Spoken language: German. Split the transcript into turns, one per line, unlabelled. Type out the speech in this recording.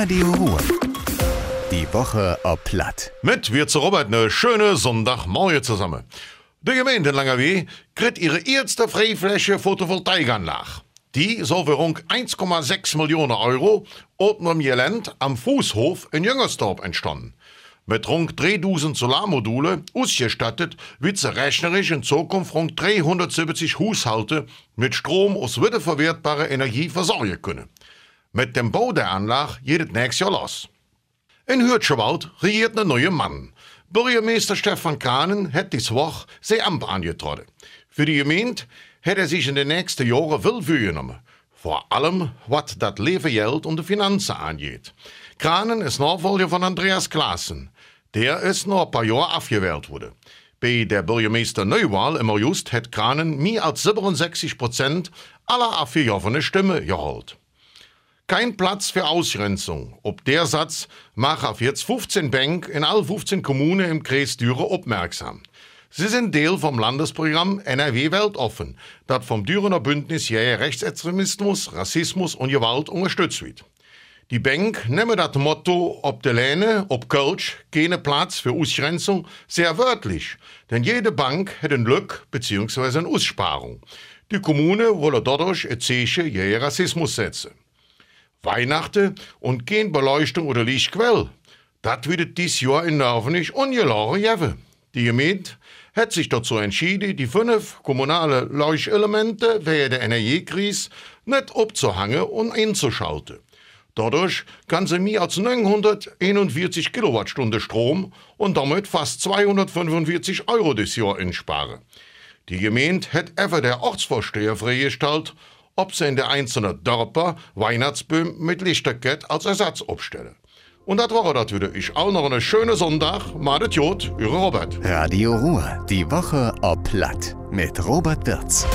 Radio Ruhr. Die Woche ob Platt.
Mit wir zu Robert eine schöne Sonntagmorgen zusammen. Die Gemeinde Langerweh kriegt ihre erste Freifläche Photovoltaikanlage. Die soll für rund 1,6 Millionen Euro unten im Gelände am Fußhof in Jüngersdorf entstanden. Mit rund 3000 Solarmodule ausgestattet wird sie rechnerisch in Zukunft rund 370 Haushalte mit Strom aus wiederverwertbarer Energie versorgen können. Mit dem Bau der Anlage geht es nächstes Jahr los. In Hürtschewald regiert ein neuer Mann. Bürgermeister Stefan Kahnen hat diese Woche sein Amt angetreten. Für die Gemeinde hat er sich in den nächsten Jahren viel genommen. Vor allem, was das Lebengeld und die Finanzen angeht. Kranen ist Nachfolger von Andreas Klaassen. Der ist noch ein paar Jahre abgewählt wurde. Bei der Bürgermeister Neuwahl im August hat Kranen mehr als 67 Prozent aller abgeworfenen Stimmen geholt. Kein Platz für Ausgrenzung. Ob der Satz macht auf jetzt 15 Bank in all 15 Kommunen im Kreis Düren aufmerksam. Sie sind Teil vom Landesprogramm NRW Weltoffen, das vom Dürener Bündnis gegen Rechtsextremismus, Rassismus und Gewalt unterstützt wird. Die Bank nehmen das Motto ob de Läne, ob Kölsch, keine Platz für Ausgrenzung sehr wörtlich, denn jede Bank hat ein Glück bzw. eine Aussparung. Die Kommune wolle dadurch ein Zeichen gegen Rassismus setzen. Weihnachten und kein Beleuchtung oder Lichtquell. Das wird dies Jahr in Nerven nicht ungeladen geben. Die Gemeinde hat sich dazu entschieden, die fünf kommunale Leuchtelemente während der Energiekrise nicht abzuhängen und einzuschalten. Dadurch kann sie mehr als 941 Kilowattstunden Strom und damit fast 245 Euro des Jahr einsparen. Die Gemeinde hat einfach der Ortsvorsteher freigestellt, ob sie in der einzelnen Dörper Weihnachtsbäume mit Lichterkett als Ersatz aufstellen. Und das war natürlich auch noch eine schöne Sonntag. Madet Jod, Ihre Robert.
Radio Ruhr. Die Woche ob Platt. Mit Robert Wirz.